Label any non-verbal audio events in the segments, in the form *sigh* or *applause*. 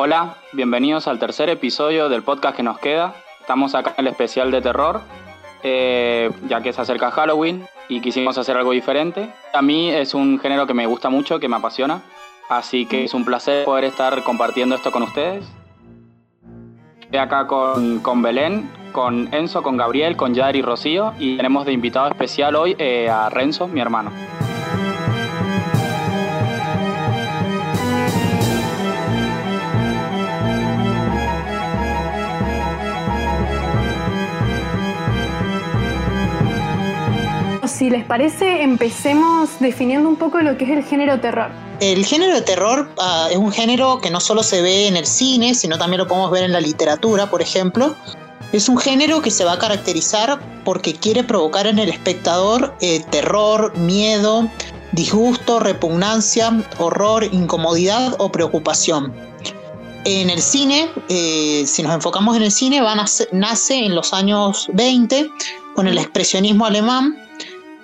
Hola, bienvenidos al tercer episodio del podcast que nos queda. Estamos acá en el especial de terror, eh, ya que se acerca Halloween y quisimos hacer algo diferente. A mí es un género que me gusta mucho, que me apasiona, así que es un placer poder estar compartiendo esto con ustedes. Estoy acá con, con Belén, con Enzo, con Gabriel, con Yari y Rocío y tenemos de invitado especial hoy eh, a Renzo, mi hermano. Si les parece, empecemos definiendo un poco lo que es el género terror. El género de terror uh, es un género que no solo se ve en el cine, sino también lo podemos ver en la literatura, por ejemplo. Es un género que se va a caracterizar porque quiere provocar en el espectador eh, terror, miedo, disgusto, repugnancia, horror, incomodidad o preocupación. En el cine, eh, si nos enfocamos en el cine, va a nace, nace en los años 20 con el expresionismo alemán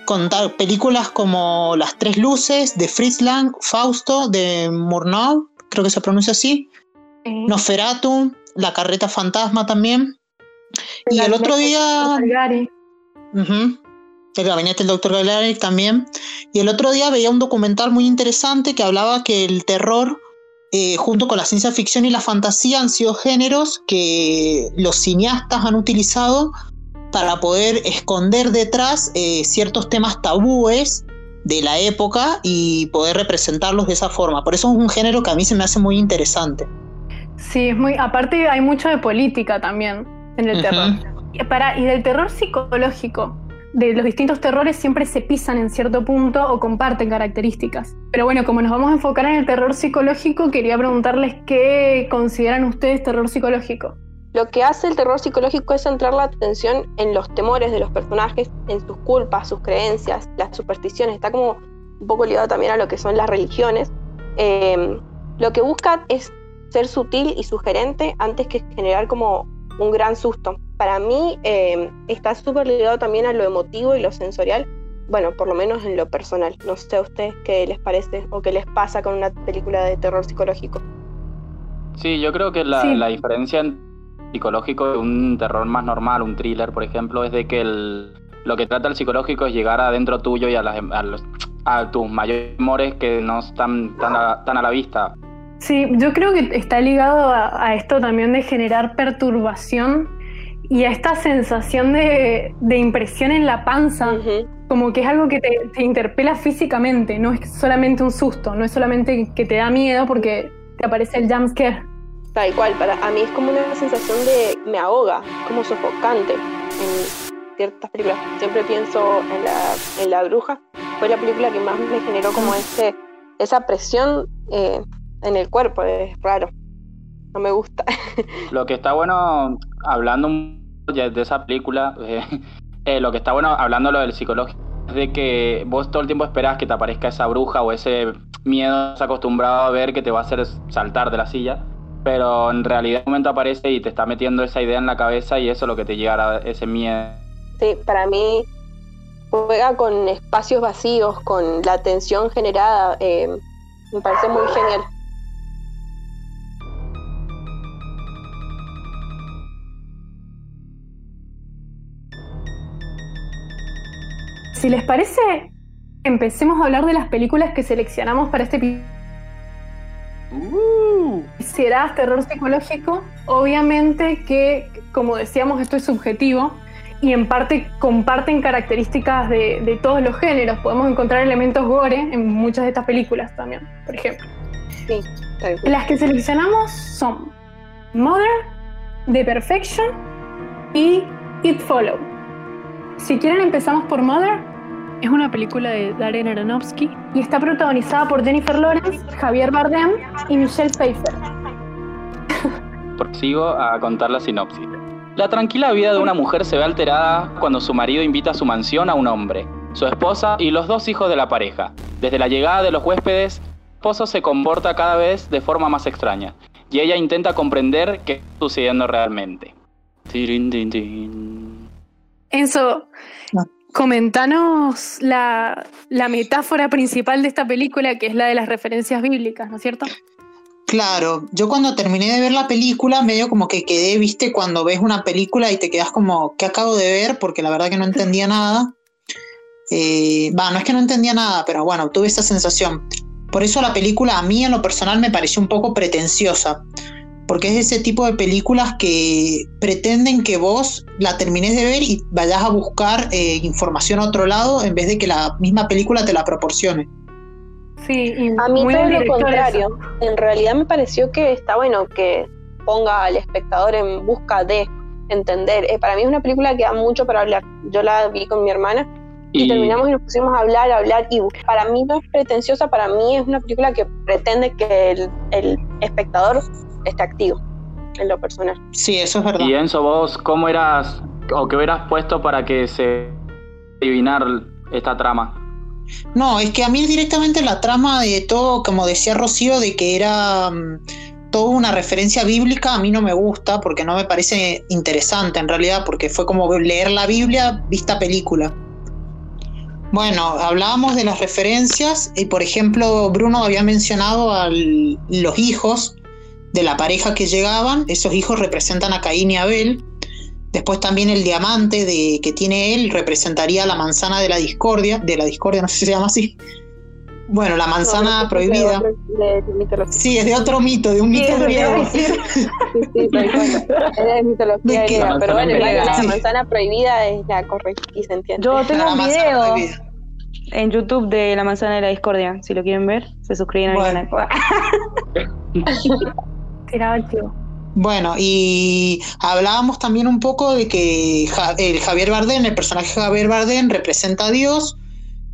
con películas como Las Tres Luces de Fritz Lang, Fausto de Murnau, creo que se pronuncia así, Eh, Nosferatu, La Carreta Fantasma también. Y el otro día. Caligari. Ujú, El gabinete del doctor Caligari también. Y el otro día veía un documental muy interesante que hablaba que el terror, eh, junto con la ciencia ficción y la fantasía, han sido géneros que los cineastas han utilizado para poder esconder detrás eh, ciertos temas tabúes de la época y poder representarlos de esa forma. Por eso es un género que a mí se me hace muy interesante. Sí, es muy. Aparte, hay mucho de política también en el terror. Y, para, y del terror psicológico. De los distintos terrores siempre se pisan en cierto punto o comparten características. Pero bueno, como nos vamos a enfocar en el terror psicológico, quería preguntarles qué consideran ustedes terror psicológico. Lo que hace el terror psicológico es centrar la atención en los temores de los personajes, en sus culpas, sus creencias, las supersticiones. Está como un poco ligado también a lo que son las religiones. Eh, lo que busca es ser sutil y sugerente antes que generar como un gran susto. Para mí eh, está súper ligado también a lo emotivo y lo sensorial. Bueno, por lo menos en lo personal. No sé a ustedes qué les parece o qué les pasa con una película de terror psicológico. Sí, yo creo que la, Sí. la diferencia en psicológico de un terror más normal, un thriller, por ejemplo, es de que el, lo que trata el psicológico es llegar adentro tuyo y a, las, a, los- a tus mayores temores que no están tan a, tan a la vista. Sí, yo creo que está ligado a, a esto también de generar perturbación y a esta sensación de, de impresión en la panza, Ujú. como que es algo que te, te interpela físicamente, no es solamente un susto, no es solamente que te da miedo porque te aparece el jumpscare. Tal cual, para a mí es como una sensación de me ahoga, como sofocante en ciertas películas. Siempre pienso en la, en la bruja, fue la película que más me generó como ese, esa presión eh, en el cuerpo, es raro, no me gusta. *laughs* Lo que está bueno, hablando de esa película, eh, eh, lo que está bueno hablando lo del psicológico es de que vos todo el tiempo esperás que te aparezca esa bruja o ese miedo acostumbrado a ver que te va a hacer saltar de la silla, pero en realidad en un momento aparece y te está metiendo esa idea en la cabeza y eso es lo que te llega a dar ese miedo. Sí, para mí juega con espacios vacíos, con la tensión generada, eh, me parece muy genial. Si les parece, empecemos a hablar de las películas que seleccionamos para este episodio. Será terror psicológico, obviamente que, como decíamos, esto es subjetivo y en parte comparten características de, de todos los géneros. Podemos encontrar elementos gore en muchas de estas películas también, por ejemplo. Sí. Las que seleccionamos son Mother, The Perfection y It Follow. Si quieren empezamos por Mother. Es una película de Darren Aronofsky y está protagonizada por Jennifer Lawrence, Javier Bardem y Michelle Pfeiffer. *laughs* Prosigo a contar la sinopsis. La tranquila vida de una mujer se ve alterada cuando su marido invita a su mansión a un hombre, su esposa y los dos hijos de la pareja. Desde la llegada de los huéspedes, el esposo se comporta cada vez de forma más extraña y ella intenta comprender qué está sucediendo realmente. Enzo, No. Comentanos la, la metáfora principal de esta película, que es la de las referencias bíblicas, ¿no es cierto? Claro, yo cuando terminé de ver la película, medio como que quedé, viste, cuando ves una película y te quedas como, ¿qué acabo de ver? Porque la verdad que no entendía nada. Eh, no es que no entendía nada, pero bueno, tuve esa sensación. Por eso la película a mí en lo personal me pareció un poco pretenciosa, porque es ese tipo de películas que pretenden que vos la termines de ver y vayas a buscar eh, información a otro lado en vez de que la misma película te la proporcione. Sí, y A mí muy todo lo contrario. En realidad me pareció que está bueno que ponga al espectador en busca de entender. Eh, para mí es una película que da mucho para hablar. Yo la vi con mi hermana y, Y terminamos y nos pusimos a hablar, a hablar. Y para mí no es pretenciosa, para mí es una película que pretende que el, el espectador esté activo en lo personal. Sí, eso es verdad. y Enzo, vos, ¿cómo eras o qué hubieras puesto para que se adivinar esta trama? No, es que a mí directamente la trama de todo, como decía Rocío, de que era mm, toda una referencia bíblica, a mí no me gusta porque no me parece interesante en realidad, porque fue como leer la Biblia vista película. Bueno, hablábamos de las referencias y por ejemplo Bruno había mencionado a los hijos de la pareja que llegaban, esos hijos representan a Caín y Abel. Después también el diamante de, que tiene él representaría la manzana de la discordia, de la discordia, no sé si se llama así. Bueno, la manzana No, prohibida. De, de mitología. Sí, es de otro mito, de un Sí, mito griego. Sí, sí. *laughs* Es de mitología ¿De griega. La Pero manzana bueno, la Sí. manzana prohibida es la correcta y se entiende. Yo tengo La un video prohibida. en YouTube de la manzana de la discordia. Si lo quieren ver, se suscriben al canal. *laughs* Bueno, y hablábamos también un poco de que el Javier Bardem, el personaje Javier Bardem representa a Dios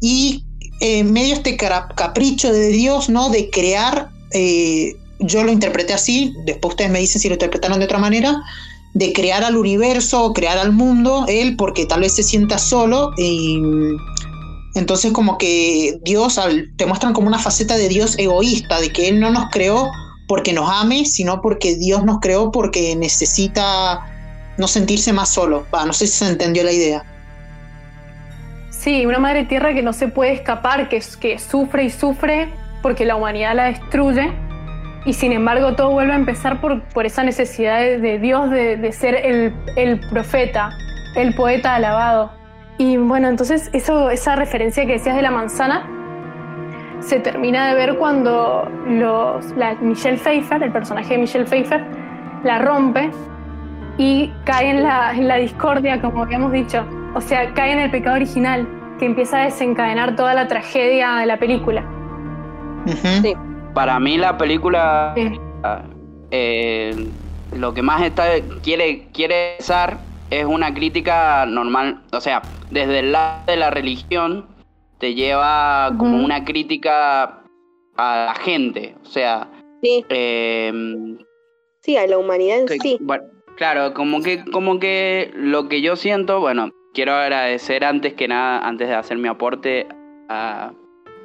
y eh, medio este cara- capricho de Dios, ¿no? De crear, eh, yo lo interpreté así, después ustedes me dicen si lo interpretaron de otra manera, de crear al universo, crear al mundo, él porque tal vez se sienta solo y entonces como que Dios, te muestran como una faceta de Dios egoísta, de que Él no nos creó porque nos ame, sino porque Dios nos creó porque necesita no sentirse más solo. Va, no sé si se entendió la idea. Sí, una madre tierra que no se puede escapar, que, que sufre y sufre porque la humanidad la destruye. Y sin embargo todo vuelve a empezar por, por esa necesidad de, Dios de, de ser el, el profeta, el poeta alabado. Y bueno, entonces esa referencia que decías de la manzana se termina de ver cuando los, la, Michelle Pfeiffer, el personaje de Michelle Pfeiffer, la rompe y cae en la, en la discordia, como habíamos dicho. O sea, cae en el pecado original, que empieza a desencadenar toda la tragedia de la película. Sí. Para mí la película Sí. eh, lo que más está, quiere, quiere es una crítica normal, o sea, desde el lado de la religión te lleva como una crítica a la gente, o sea, Sí, eh, sí, a la humanidad en que- sí. bueno, claro, como que, como que lo que yo siento, bueno, quiero agradecer antes que nada, antes de hacer mi aporte a,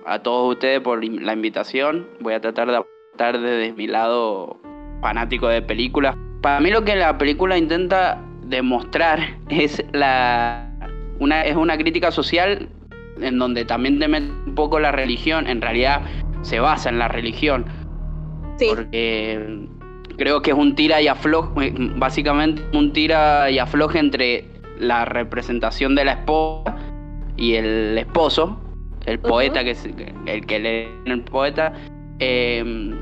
a todos ustedes por la invitación. Voy a tratar de aportar desde mi lado fanático de películas. Para mí lo que la película intenta demostrar *laughs* es la una es una crítica social en donde también te mete un poco la religión, en realidad se basa en la religión. Sí, porque creo que es un tira y afloje, básicamente un tira y afloje entre la representación de la esposa y el esposo, el poeta, que es el que lee el poeta, eh,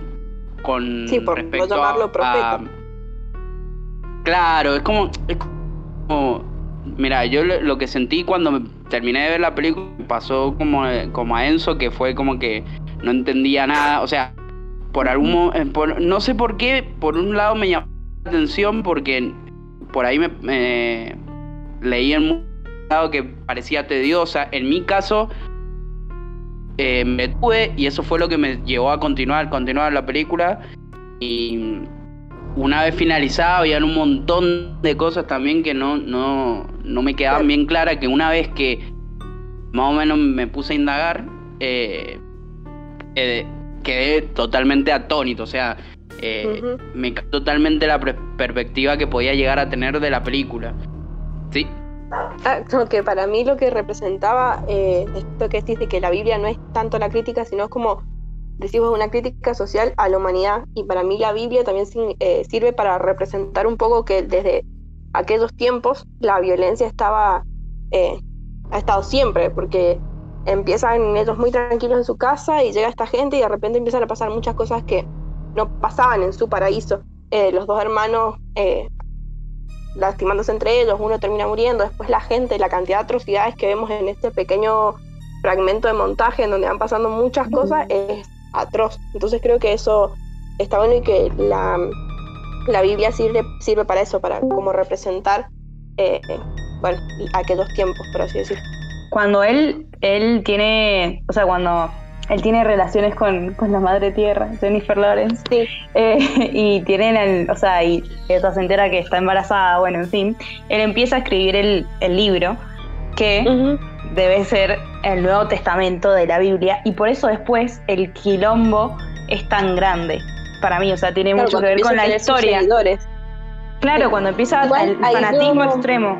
con Sí, por no respecto llamarlo a- claro, es como, es como- mira, yo lo, que sentí cuando terminé de ver la película me pasó como, como a Enzo, que fue como que no entendía nada, o sea, por algún eh, por- no sé por qué, por un lado me llamó la atención porque por ahí me, me leí en un lado que parecía tediosa. En mi caso, eh, me tuve y eso fue lo que me llevó a continuar, continuar la película. Y una vez finalizada, había un montón de cosas también que no, no, no me quedaban bien claras. Que una vez que más o menos me puse a indagar, eh, quedé, quedé totalmente atónito. O sea, eh, me cambió totalmente la perspectiva que podía llegar a tener de la película. Sí, Ah, como que para mí lo que representaba eh, esto que decís de que la Biblia no es tanto la crítica, sino es como decís vos, una crítica social a la humanidad. Y para mí la Biblia también eh, sirve para representar un poco que desde aquellos tiempos la violencia estaba, eh, ha estado siempre, porque empiezan ellos muy tranquilos en su casa y llega esta gente y de repente empiezan a pasar muchas cosas que no pasaban en su paraíso. Eh, los dos hermanos eh, lastimándose entre ellos, uno termina muriendo, después la gente, la cantidad de atrocidades que vemos en este pequeño fragmento de montaje en donde van pasando muchas cosas es atroz. Entonces creo que eso está bueno y que la, la Biblia sirve, sirve para eso, para como representar eh, eh, bueno, aquellos tiempos, por así decirlo. Cuando él, él tiene, o sea, cuando él tiene relaciones con, con la madre tierra, Jennifer Lawrence, Sí, eh, *laughs* y tienen el, o sea, y ella se entera que está embarazada, bueno, en fin, él empieza a escribir el, el libro que debe ser el Nuevo Testamento de la Biblia, y por eso después el quilombo es tan grande para mí, o sea, tiene Claro, mucho que ver con la historia. Claro, cuando empieza Igual, el fanatismo extremo.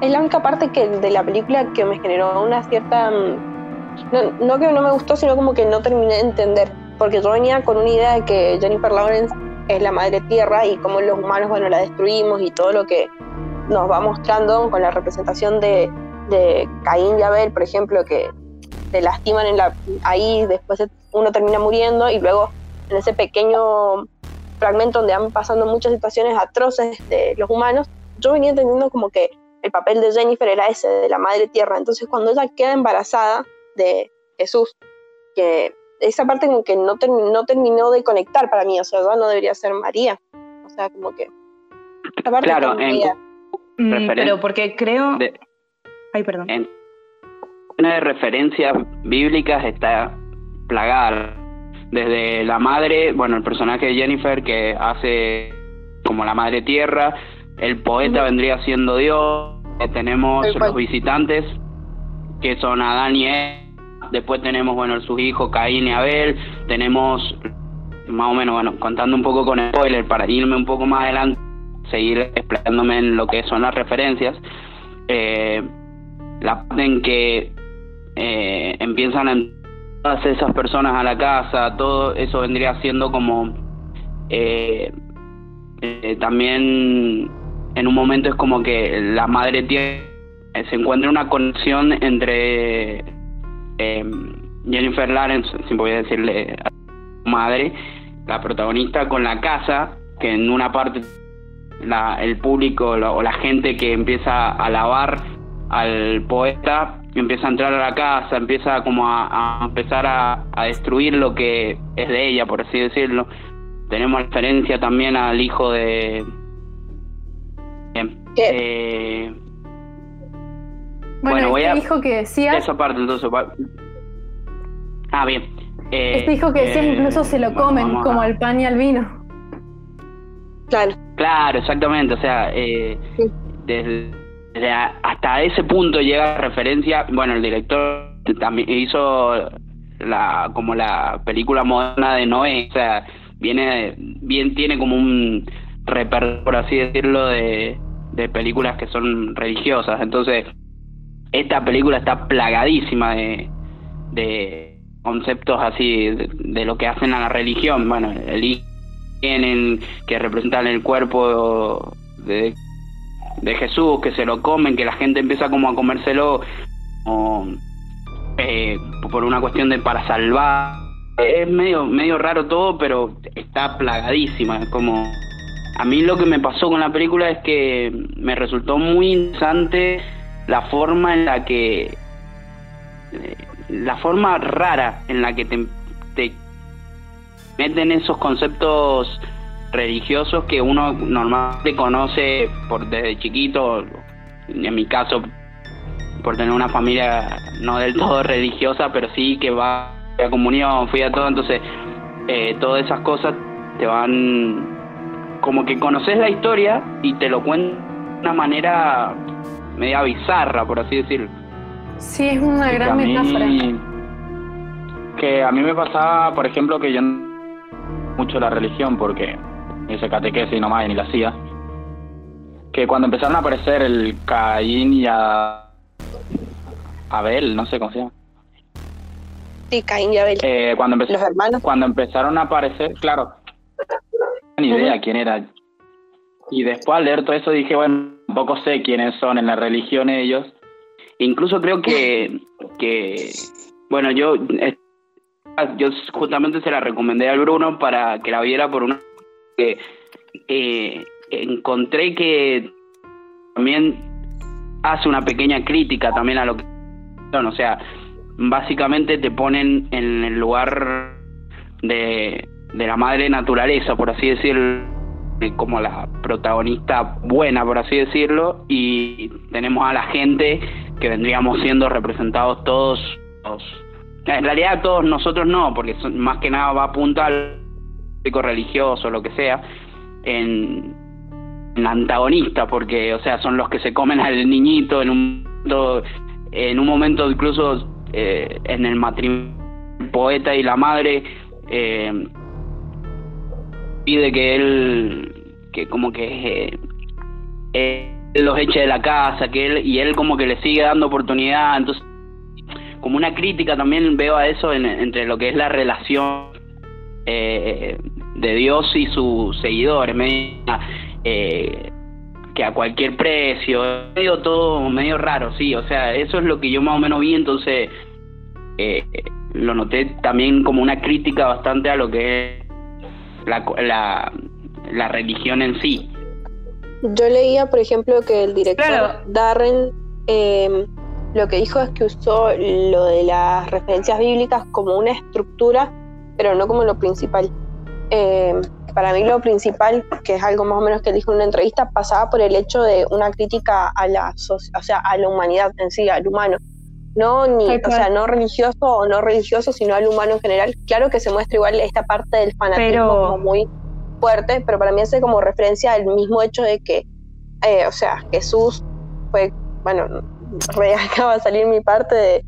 Es la única parte que de la película que me generó una cierta. mm, No, no que no me gustó, sino como que no terminé de entender. Porque yo venía con una idea de que Jennifer Lawrence es la madre tierra y cómo los humanos, bueno, la destruimos y todo lo que nos va mostrando con la representación de, de Caín y Abel, por ejemplo, que se lastiman en la, ahí, después uno termina muriendo y luego en ese pequeño fragmento donde van pasando muchas situaciones atroces de los humanos, yo venía entendiendo como que el papel de Jennifer era ese, de la madre tierra. Entonces, cuando ella queda embarazada de Jesús, que esa parte como que no, termi- no terminó de conectar para mí, o sea, no debería ser María. O sea, como que... Claro, en- Mm, pero porque creo... de- Ay, perdón. en una de referencias bíblicas está plagada. Desde la madre, bueno, el personaje de Jennifer que hace como la madre tierra, el poeta vendría siendo Dios, tenemos los visitantes que son Adán y Eva, después tenemos, bueno, sus hijos Caín y Abel, tenemos más o menos, bueno, contando un poco con spoiler para irme un poco más adelante, seguir explicándome en lo que son las referencias. Eh, la parte en que eh, empiezan a entrar todas esas personas a la casa, todo eso vendría siendo como eh, eh, también en un momento es como que la madre tiene se encuentra una conexión entre eh, Jennifer Lawrence, si voy a decirle a madre, la protagonista con la casa, que en una parte la, el público o la gente que empieza a alabar al poeta empieza a entrar a la casa, empieza como a, a empezar a, a destruir lo que es de ella, por así decirlo. Tenemos referencia también al hijo de... Bien. ¿Qué? Eh, Bueno, Bueno, voy este a- hijo que decías, esa parte entonces... va- Ah, bien. Eh, este hijo que decías eh, incluso se lo bueno, comen, como a- el pan y al vino. Claro, Claro, exactamente. O sea, eh, Sí. desde, hasta ese punto llega referencia. Bueno, el director también hizo la como la película moderna de Noé. O sea, viene bien tiene como un repertorio, por así decirlo, de, de películas que son religiosas. Entonces, esta película está plagadísima de, de conceptos así de, lo que hacen a la religión. Bueno, el tienen que representan el cuerpo de, de Jesús, que se lo comen, que la gente empieza como a comérselo como, eh, por una cuestión de para salvar. Es medio, medio raro todo, pero está plagadísima. Es como a mí lo que me pasó con la película es que me resultó muy interesante la forma en la que eh, la forma rara en la que te meten esos conceptos religiosos que uno normalmente conoce por desde chiquito, en mi caso por tener una familia no del todo *laughs* religiosa, pero sí que va a comunión, fui a todo, entonces eh, todas esas cosas te van como que conoces la historia y te lo cuentan de una manera media bizarra, por así decirlo. Sí, es una Sí, que gran a mí- metáfora. Que a mí me pasaba, por ejemplo, que yo no mucho la religión porque hice catequesis nomás y ni la hacía. Que cuando empezaron a aparecer el Caín y a Abel, no sé cómo se llama. Sí, Caín y Abel. Eh, cuando, empezó- Los hermanos. cuando empezaron a aparecer, claro, no tenía ni idea quién era. Y después al leer todo eso dije, bueno, tampoco sé quiénes son en la religión ellos. Incluso creo que, que bueno, yo, yo justamente se la recomendé al Bruno para que la viera por una... que eh, encontré que también hace una pequeña crítica también a lo que o sea básicamente te ponen en el lugar de, de la madre naturaleza por así decirlo eh, como la protagonista buena por así decirlo y tenemos a la gente que vendríamos siendo representados todos. En realidad todos nosotros no porque son- más que nada va a apuntar religioso lo que sea en, en antagonista porque o sea son los que se comen al niñito en un momento, en un momento incluso eh, en el matrimonio el poeta y la madre eh, pide que él que como que eh, los eche de la casa que él y él como que le sigue dando oportunidad entonces como una crítica también veo a eso en- entre lo que es la relación eh, de Dios y sus seguidores, medio, eh, que a cualquier precio, medio todo medio raro, sí, o sea, eso es lo que yo más o menos vi, entonces eh, lo noté también como una crítica bastante a lo que es la, la, la religión en sí. Yo leía, por ejemplo, que el director Claro. Darren eh, lo que dijo es que usó lo de las referencias bíblicas como una estructura, pero no como lo principal. Eh, para mí lo principal, que es algo más o menos que dijo en una entrevista, pasaba por el hecho de una crítica a la, o sea, a la humanidad en sí, al humano. No, ni, o sea, no religioso o no religioso, sino al humano en general. Claro que se muestra igual esta parte del fanatismo Pero- como muy fuerte, pero para mí hace como referencia al mismo hecho de que, eh, o sea, Jesús fue, bueno, re *laughs* acaba de salir mi parte de,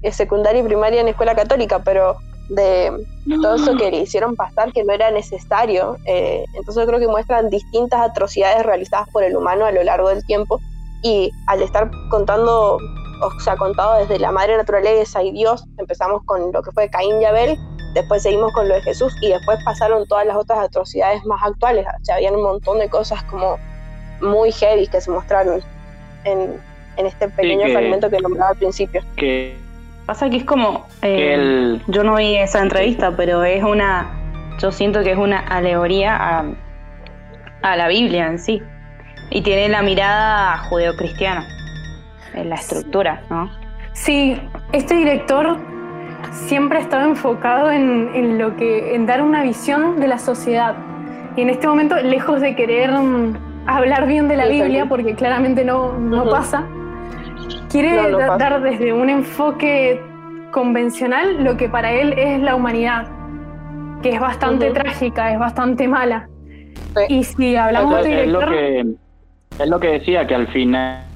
de secundaria y primaria en escuela católica, pero de todo eso que le hicieron pasar que no era necesario. eh, entonces creo que muestran distintas atrocidades realizadas por el humano a lo largo del tiempo y al estar contando, o sea, contado desde la madre naturaleza y Dios, empezamos con lo que fue Caín y Abel, después seguimos con lo de Jesús y después pasaron todas las otras atrocidades más actuales. O sea, habían un montón de cosas como muy heavy que se mostraron en, en este pequeño que- fragmento que nombraba al principio. Que, Pasa que es como. eh, el, Yo no vi esa entrevista, pero es una. Yo siento que es una alegoría a, a la Biblia en sí. Y tiene la mirada judeocristiana en la estructura, ¿no? Sí, este director siempre ha estado enfocado en, en lo que, en dar una visión de la sociedad. Y en este momento, lejos de querer mm, hablar bien de la Sí, Biblia, porque claramente no, pasa, quiere No, no dar desde un enfoque convencional lo que para él es la humanidad, que es bastante trágica, es bastante mala. Sí. Y si hablamos es, de es lo director, que es lo que decía que al final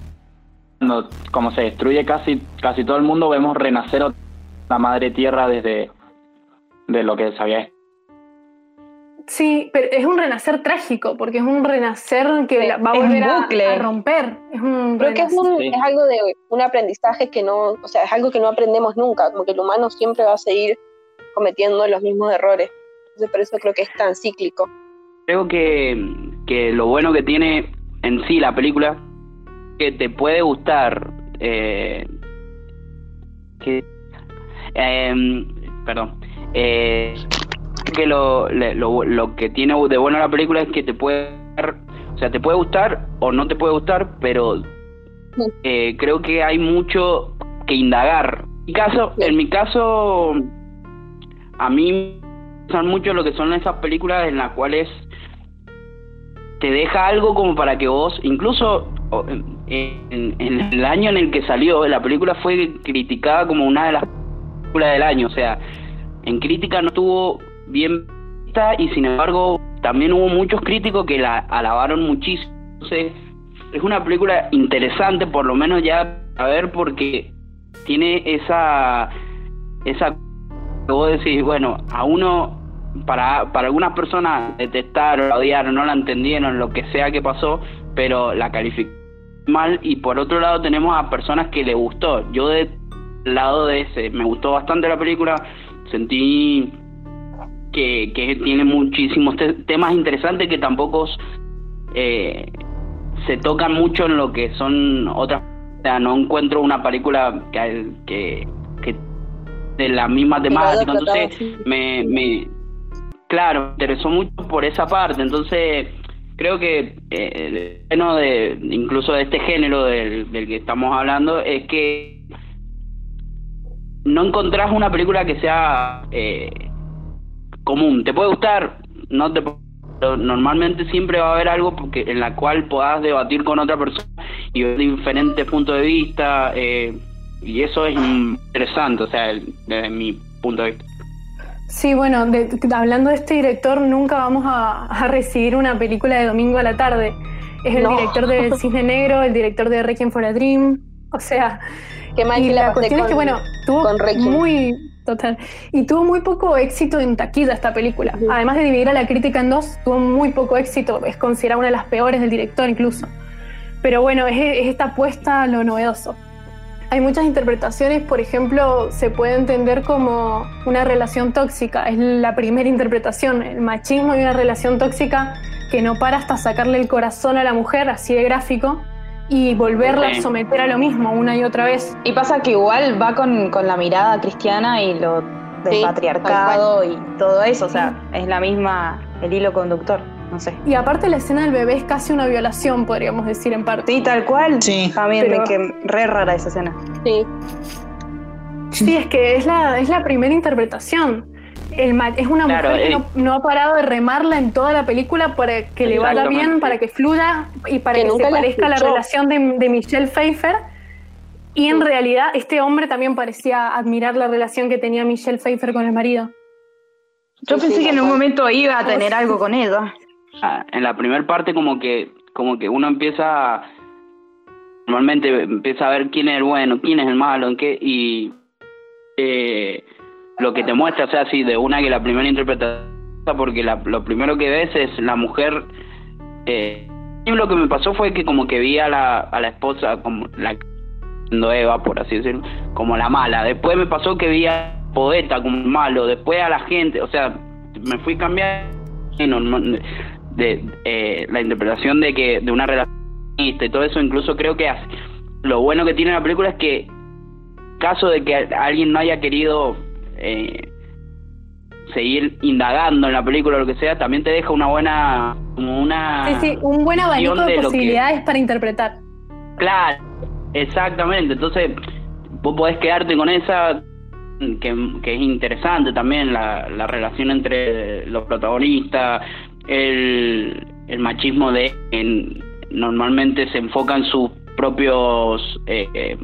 cuando como se destruye casi casi todo el mundo vemos renacer la madre tierra desde de lo que se había Sí, pero es un renacer trágico, porque es un renacer que va a volver a, bucle. a romper. Es un Creo que es, un- Sí. es algo de un aprendizaje que no, o sea, es algo que no aprendemos nunca, como que el humano siempre va a seguir cometiendo los mismos errores. Entonces por eso creo que es tan cíclico. creo que, que lo bueno que tiene en sí la película que te puede gustar eh, que em, perdón eh, que lo, lo, lo que tiene de bueno la película es que te puede o sea te puede gustar o no te puede gustar pero eh, creo que hay mucho que indagar. En mi caso en mi caso a mí me gustan mucho lo que son esas películas en las cuales te deja algo como para que vos, incluso en, en- el año en el que salió, la película fue criticada como una de las películas del año, o sea, en crítica no estuvo bien vista y sin embargo también hubo muchos críticos que la alabaron muchísimo. Entonces, es una película interesante, por lo menos ya a ver, porque tiene esa, esa, vos decís, bueno, a uno para, para algunas personas detestaron, odiaron, no la entendieron, lo que sea que pasó, pero la calificó mal y por otro lado tenemos a personas que le gustó. Yo de lado de ese. Me gustó bastante la película, sentí que, que tiene muchísimos temas interesantes que tampoco eh, se tocan mucho en lo que son otras. O sea, no encuentro una película que, que, que de la misma temática, entonces me, me, claro, me interesó mucho por esa parte, entonces creo que eh, bueno de incluso de este género del, del que estamos hablando es que no encontrás una película que sea eh, común. Te puede gustar, no te pero normalmente siempre va a haber algo porque, en la cual puedas debatir con otra persona y ver diferentes puntos de vista eh, y eso es interesante, o sea, desde mi punto de vista. Sí, bueno, hablando de este director, nunca vamos a, recibir una película de domingo a la tarde. Es el director de *laughs* Cisne Negro, el director de Requiem for a Dream, o sea, Qué mal y la, cuestión es que, bueno, tuvo muy, total, y tuvo muy poco éxito en taquilla esta película. Además de dividir a la crítica en dos, tuvo muy poco éxito, es considerada una de las peores del director incluso. Pero bueno, es, es esta apuesta a lo novedoso. Hay muchas interpretaciones, por ejemplo, se puede entender como una relación tóxica, es la primera interpretación, el machismo y una relación tóxica que no para hasta sacarle el corazón a la mujer, así de gráfico, y volverla a someter a lo mismo una y otra vez. Y pasa que igual va con, la mirada cristiana y lo del patriarcado y todo eso, o sea, es la misma, el hilo conductor. No sé. Y aparte la escena del bebé es casi una violación, podríamos decir en parte. Sí, tal cual. Sí. También me que re rara esa escena. Sí. Sí, es que es la, es la primera interpretación. El es una mujer que eh. no, ha parado de remarla en toda la película para que le vaya bien, para que fluya y para que, se parezca la relación de, Michelle Pfeiffer. Y en realidad este hombre también parecía admirar la relación que tenía Michelle Pfeiffer con el marido. Yo pensé que en un momento iba a tener algo con ella. Ah, en la primera parte como que como que uno empieza normalmente empieza a ver quién es el bueno quién es el malo en qué y eh, lo que te muestra o sea así de una que la primera interpretación porque lo primero que ves es la mujer eh, lo que me pasó fue que como que vi a la, a la esposa como la Eva por así decirlo como la mala después me pasó que vi a poeta como malo después a la gente o sea me fui cambiando de eh, la interpretación de que de una relación y todo eso incluso creo que hace. lo bueno que tiene la película es que caso de que alguien no haya querido eh, seguir indagando en la película o lo que sea también te deja una buena como una sí, sí, un buen abanico de, posibilidades para interpretar. Claro exactamente entonces vos podés quedarte con esa que, que es interesante también la, la relación entre los protagonistas el, el machismo de en, normalmente se enfoca en sus propios eh, eh,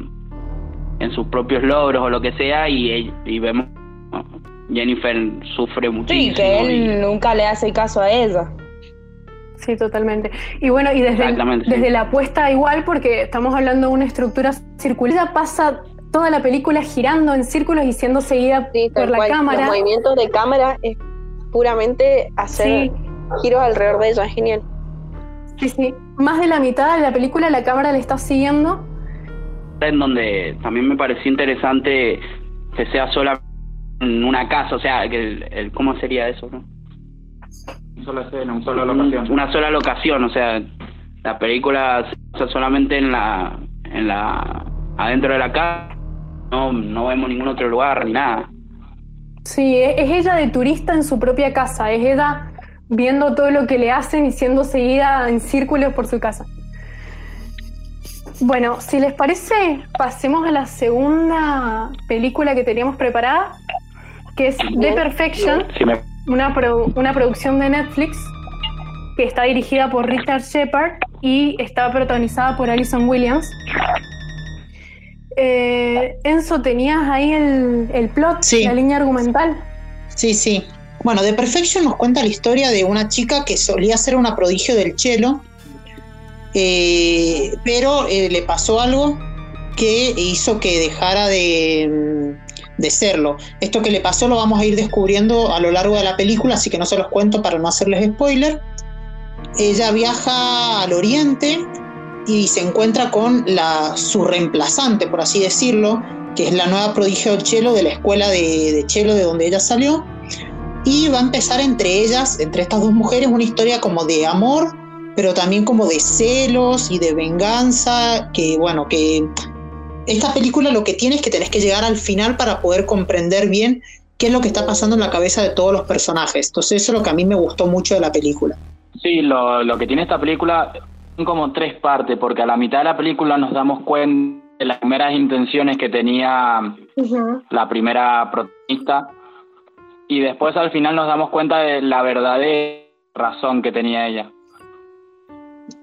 en sus propios logros o lo que sea y, y vemos Jennifer sufre muchísimo. Sí, que él nunca le hace caso a ella. Sí, totalmente. Y bueno, y desde, desde la apuesta igual, porque estamos hablando de una estructura circular, pasa toda la película girando en círculos y siendo seguida por la cámara. Los movimientos de cámara es puramente hacer giros alrededor de ella, es genial. Sí, sí. Más de la mitad de la película la cámara le está siguiendo. En donde también me pareció interesante que sea sola en una casa, o sea, que el, ¿cómo sería eso? No? Una sola escena, una sola locación. Una sola locación, o sea, la película se solamente en la, en la, adentro de la casa, no, no vemos ningún otro lugar ni nada. Sí, es ella de turista en su propia casa, es ella viendo todo lo que le hacen y siendo seguida en círculos por su casa. Bueno, si les parece, pasemos a la segunda película que teníamos preparada, que es The Perfection, una, una producción de Netflix que está dirigida por Richard Shepard y está protagonizada por Alison Williams. Eh, Enzo, ¿tenías ahí el, el plot, la línea argumental? Sí, sí. Bueno, The Perfection nos cuenta la historia de una chica que solía ser una prodigio del cielo, eh, pero eh, le pasó algo que hizo que dejara de, de, serlo. Esto que le pasó lo vamos a ir descubriendo a lo largo de la película, así que no se los cuento para no hacerles spoiler. Ella viaja al oriente y se encuentra con la, su reemplazante, por así decirlo, que es la nueva prodigio chelo de la escuela de, de chelo de donde ella salió. Y va a empezar entre ellas, entre estas dos mujeres, una historia como de amor, pero también como de celos y de venganza, que bueno, que esta película lo que tiene es que tenés que llegar al final para poder comprender bien qué es lo que está pasando en la cabeza de todos los personajes. Entonces eso es lo que a mí me gustó mucho de la película. Sí, lo, lo que tiene esta película son como tres partes, porque a la mitad de la película nos damos cuenta de las primeras intenciones que tenía la primera protagonista y después al final nos damos cuenta de la verdadera razón que tenía ella.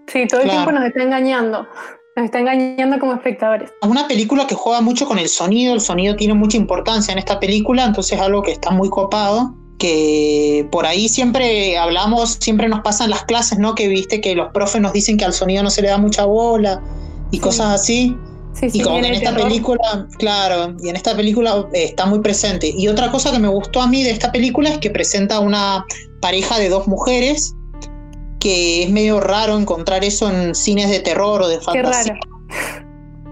Sí, todo el Claro. tiempo nos está engañando. Nos está engañando como espectadores. Es una película que juega mucho con el sonido, el sonido tiene mucha importancia en esta película, entonces es algo que está muy copado, que por ahí siempre hablamos, siempre nos pasan las clases, ¿no? Que viste que los profes nos dicen que al sonido no se le da mucha bola y Sí. cosas así. Sí, sí, Y como en esta terror. película, claro, y en esta película eh, está muy presente. Y otra cosa que me gustó a mí de esta película es que presenta una pareja de dos mujeres, que es medio raro encontrar eso en cines de terror o de Qué fantasía. raro.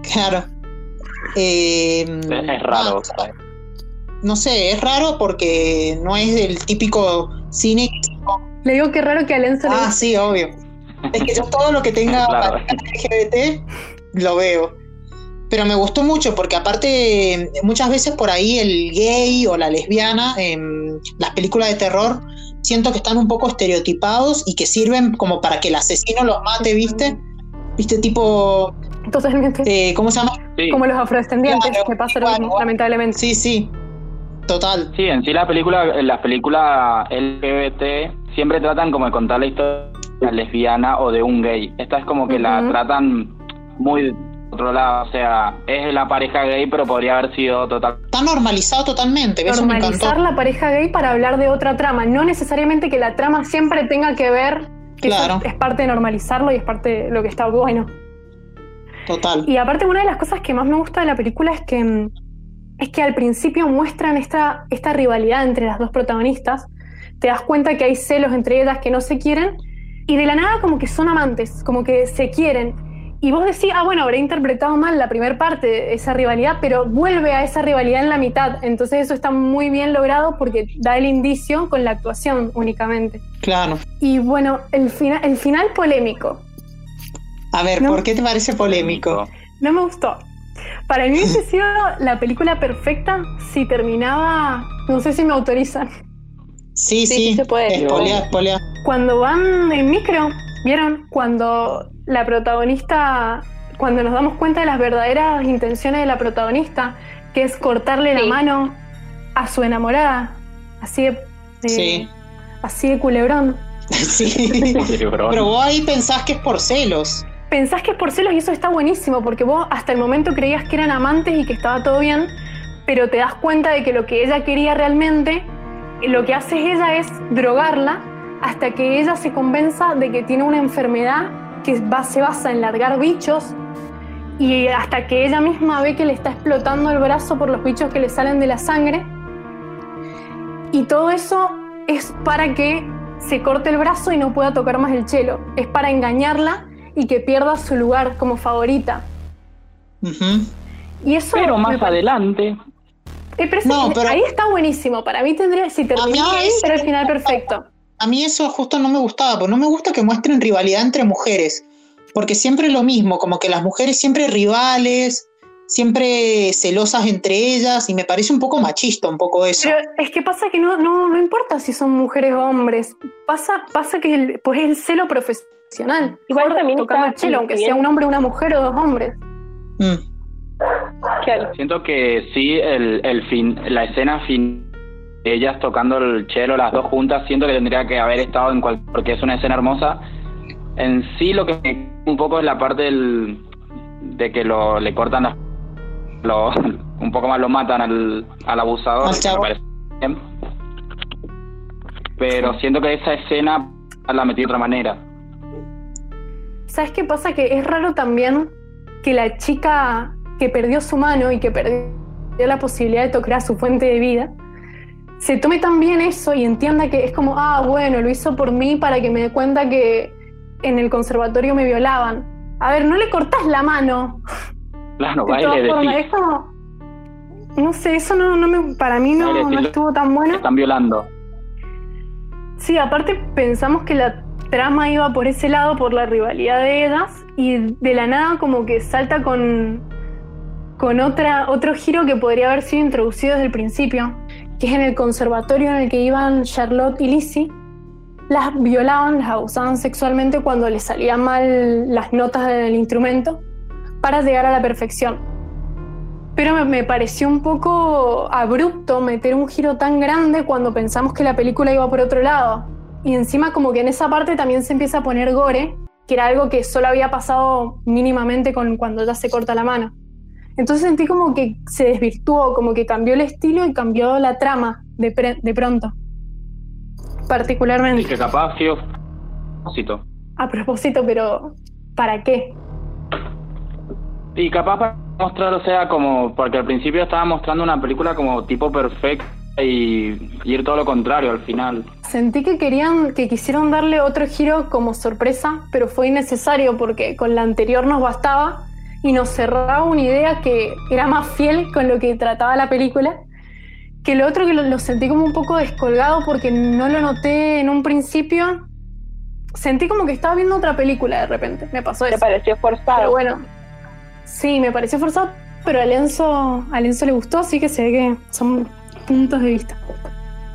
Claro. Eh, Es, raro. ah, no sé, es raro porque no es del típico cine. Le digo que raro que a Lenzo le Ah, sí, obvio. Es que yo todo lo que tenga *laughs* Claro. LGBT lo veo. Pero me gustó mucho porque aparte muchas veces por ahí el gay o la lesbiana en las películas de terror siento que están un poco estereotipados y que sirven como para que el asesino los mate, ¿viste? ¿Viste? Tipo, Totalmente. eh, ¿cómo se llama? Sí. Como los afrodescendientes, Claro, que pasa igual, igual. lamentablemente. Sí, sí, total. Sí, en sí la película, las películas LGBT siempre tratan como de contar la historia de una lesbiana o de un gay. Esta es como que la tratan muy otro lado, o sea, es la pareja gay, pero podría haber sido total. Está normalizado totalmente, eso me encantó. Normalizar la pareja gay para hablar de otra trama. No necesariamente que la trama siempre tenga que ver. que Claro. es parte de normalizarlo y es parte de lo que está bueno. Total. Y aparte, una de las cosas que más me gusta de la película es que, mm, es que al principio muestran esta, esta rivalidad entre las dos protagonistas. Te das cuenta que hay celos entre ellas que no se quieren y de la nada como que son amantes, como que se quieren. Y vos decís, ah, bueno, habré interpretado mal la primera parte de esa rivalidad, pero vuelve a esa rivalidad en la mitad. Entonces eso está muy bien logrado porque da el indicio con la actuación únicamente. Claro. Y bueno, el, fina- el final polémico. A ver, No. ¿por qué te parece polémico? No me gustó. Para mí hubiese *laughs* sido la película perfecta si terminaba, no sé si me autorizan, Sí, Sí, sí, sí se puede. espolea, espolea. cuando van en micro, ¿vieron? Cuando la protagonista, cuando nos damos cuenta de las verdaderas intenciones de la protagonista, que es cortarle la mano a su enamorada, así de, de- Sí. así de culebrón. *laughs* Sí. Pero vos ahí pensás que es por celos. Pensás que es por celos y eso está buenísimo, porque vos hasta el momento creías que eran amantes y que estaba todo bien, pero te das cuenta de que lo que ella quería realmente, lo que hace ella es drogarla hasta que ella se convenza de que tiene una enfermedad que va- se basa en largar bichos y hasta que ella misma ve que le está explotando el brazo por los bichos que le salen de la sangre. Y todo eso es para que se corte el brazo y no pueda tocar más el chelo. Es para engañarla y que pierda su lugar como favorita. Ujú. Y eso Pero más adelante, Eh, pero eso- No, pero- ahí está buenísimo. Para mí tendría, si termina ahí, era el final perfecto. A mí eso justo no me gustaba, porque no me gusta que muestren rivalidad entre mujeres, porque siempre es lo mismo, como que las mujeres siempre rivales, siempre celosas entre ellas, y me parece un poco machista un poco eso. Pero es que pasa que no, no, no importa si son mujeres o hombres. Pasa, pasa que el, pues es el celo profesional. Igual también tocando el chelo, aunque bien. sea un hombre, una mujer o dos hombres. Mm. Claro. siento que sí, el, el fin, la escena fin, ellas tocando el chelo, las dos juntas, siento que tendría que haber estado en cual, porque es una escena hermosa. En sí lo que me un poco es la parte del, de que lo, le cortan las lo, *laughs* un poco más lo matan al, al abusador, me parece bien. Pero siento que esa escena la metí de otra manera. ¿Sabes qué pasa? Que es raro también que la chica que perdió su mano y que perdió la posibilidad de tocar a su fuente de vida, se tome también eso y entienda que es como, ah, bueno, lo hizo por mí para que me dé cuenta que en el conservatorio me violaban. A ver, no le cortás la mano. Claro, De baile de formas, sí. es como, no sé, eso no, no me, para mí no, no estuvo tan bueno. Están violando. Sí, aparte pensamos que la trama iba por ese lado, por la rivalidad de ellas, y de la nada como que salta con, con otra, otro giro que podría haber sido introducido desde el principio, que es en el conservatorio en el que iban Charlotte y Lizzie. Las violaban, las abusaban sexualmente cuando les salían mal las notas del instrumento para llegar a la perfección. Pero me, pareció un poco abrupto meter un giro tan grande cuando pensamos que la película iba por otro lado. Y encima como que en esa parte también se empieza a poner gore, que era algo que solo había pasado mínimamente con cuando ya se corta la mano. Entonces sentí como que se desvirtuó, como que cambió el estilo y cambió la trama de, pre- de pronto. Y Particularmente. que capaz fue a propósito. A propósito, pero ¿para qué? Y capaz para mostrar, o sea, como, porque al principio estaba mostrando una película como tipo perfecta y, y ir todo lo contrario al final. Sentí que querían, que quisieron darle otro giro como sorpresa, pero fue innecesario porque con la anterior nos bastaba y nos cerraba una idea que era más fiel con lo que trataba la película. Que lo otro que lo, lo sentí como un poco descolgado porque no lo noté en un principio. Sentí como que estaba viendo otra película de repente. Me pasó ¿Te eso. pareció forzado? Pero bueno, sí, me pareció forzado, pero a Lenzo, a Lenzo le gustó, así que se ve que son puntos de vista.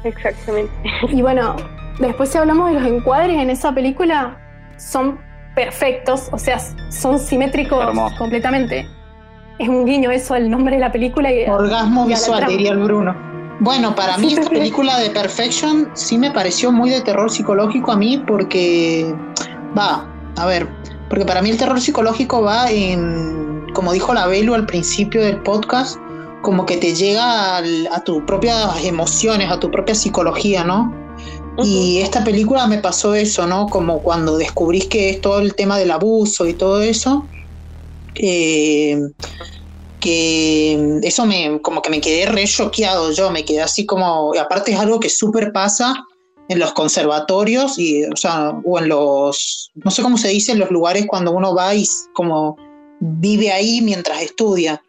Exactamente. Y bueno, después si hablamos de los encuadres en esa película, son perfectos, o sea, son simétricos Hermoso. completamente. Es un guiño eso al nombre de la película y Orgasmo y visual, diría el Bruno. Bueno, para mí *laughs* esta película de Perfection sí me pareció muy de terror psicológico a mí porque va, a ver, porque para mí el terror psicológico va en, como dijo la Belu al principio del podcast, como que te llega al- a tus propias emociones, a tu propia psicología, ¿no? Y esta película me pasó eso, ¿no? Como cuando descubrís que es todo el tema del abuso y todo eso. eh, que eso me como que me quedé re choqueado yo, me quedé así como, aparte es algo que súper pasa en los conservatorios y, o sea, o en los, no sé cómo se dice, en los lugares cuando uno va y como vive ahí mientras estudia,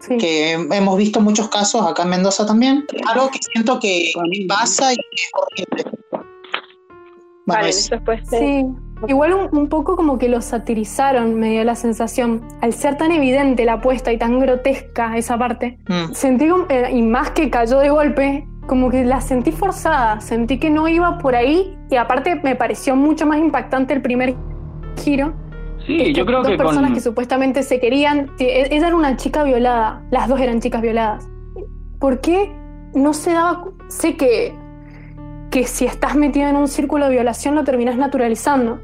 Sí. que hemos visto muchos casos acá en Mendoza también, algo que siento que pasa y es horrible. Bueno, Vale, es- eso después te- Sí, igual un, un poco como que lo satirizaron, me dio la sensación. Al ser tan evidente la apuesta y tan grotesca esa parte, mm. sentí, como- eh, y más que cayó de golpe, como que la sentí forzada, sentí que no iba por ahí y aparte me pareció mucho más impactante el primer giro. Sí, yo creo dos que personas con... que supuestamente se querían, que e- ella era una chica violada, las dos eran chicas violadas. ¿Por qué no se daba? Sé que, que si estás metido en un círculo de violación lo terminas naturalizando,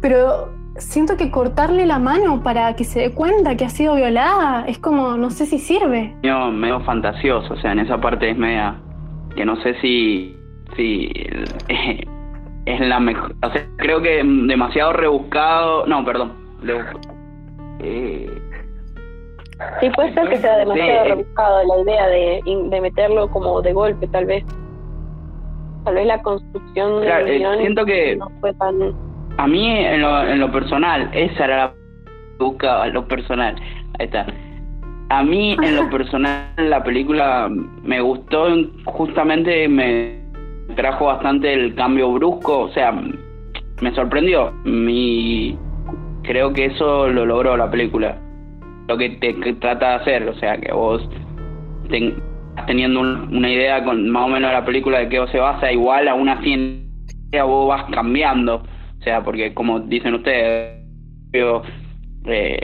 pero siento que cortarle la mano para que se dé cuenta que ha sido violada es como, no sé si sirve. medio, medio fantasioso, o sea, en esa parte es media que no sé si si *laughs* es la mejor, o sea, creo que demasiado rebuscado, no, perdón, eh, Sí, puede ser que sea demasiado Sí. rebuscado la idea de, de meterlo como de golpe, tal vez. Tal vez la construcción Claro, eh, siento que- no fue tan... a mí en lo, en lo personal, esa era la buscaba, lo personal, ahí está. A mí en lo *laughs* personal la película me gustó, justamente me trajo bastante el cambio brusco, o sea, me sorprendió. Mi, creo que eso lo logró la película. Lo que te trata de hacer, o sea, que vos ten- teniendo un- una idea con más o menos de la película de qué se basa, igual aún así en ella vos vas cambiando. O sea, porque como dicen ustedes, yo, eh,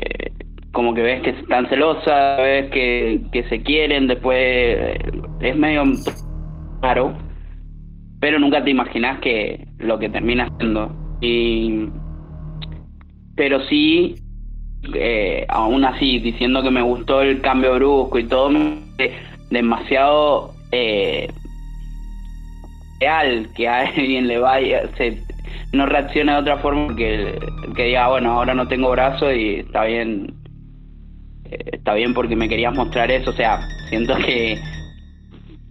como que ves que están celosas, ves que, que se quieren, después eh, es medio raro, pero nunca te imaginas que lo que termina siendo. Y, pero sí, eh, aún así, diciendo que me gustó el cambio brusco y todo, demasiado eh, real que a *laughs* alguien le vaya, se, no reaccione de otra forma que, que diga, bueno, ahora no tengo brazo y está bien, eh, está bien porque me querías mostrar eso, o sea, siento que...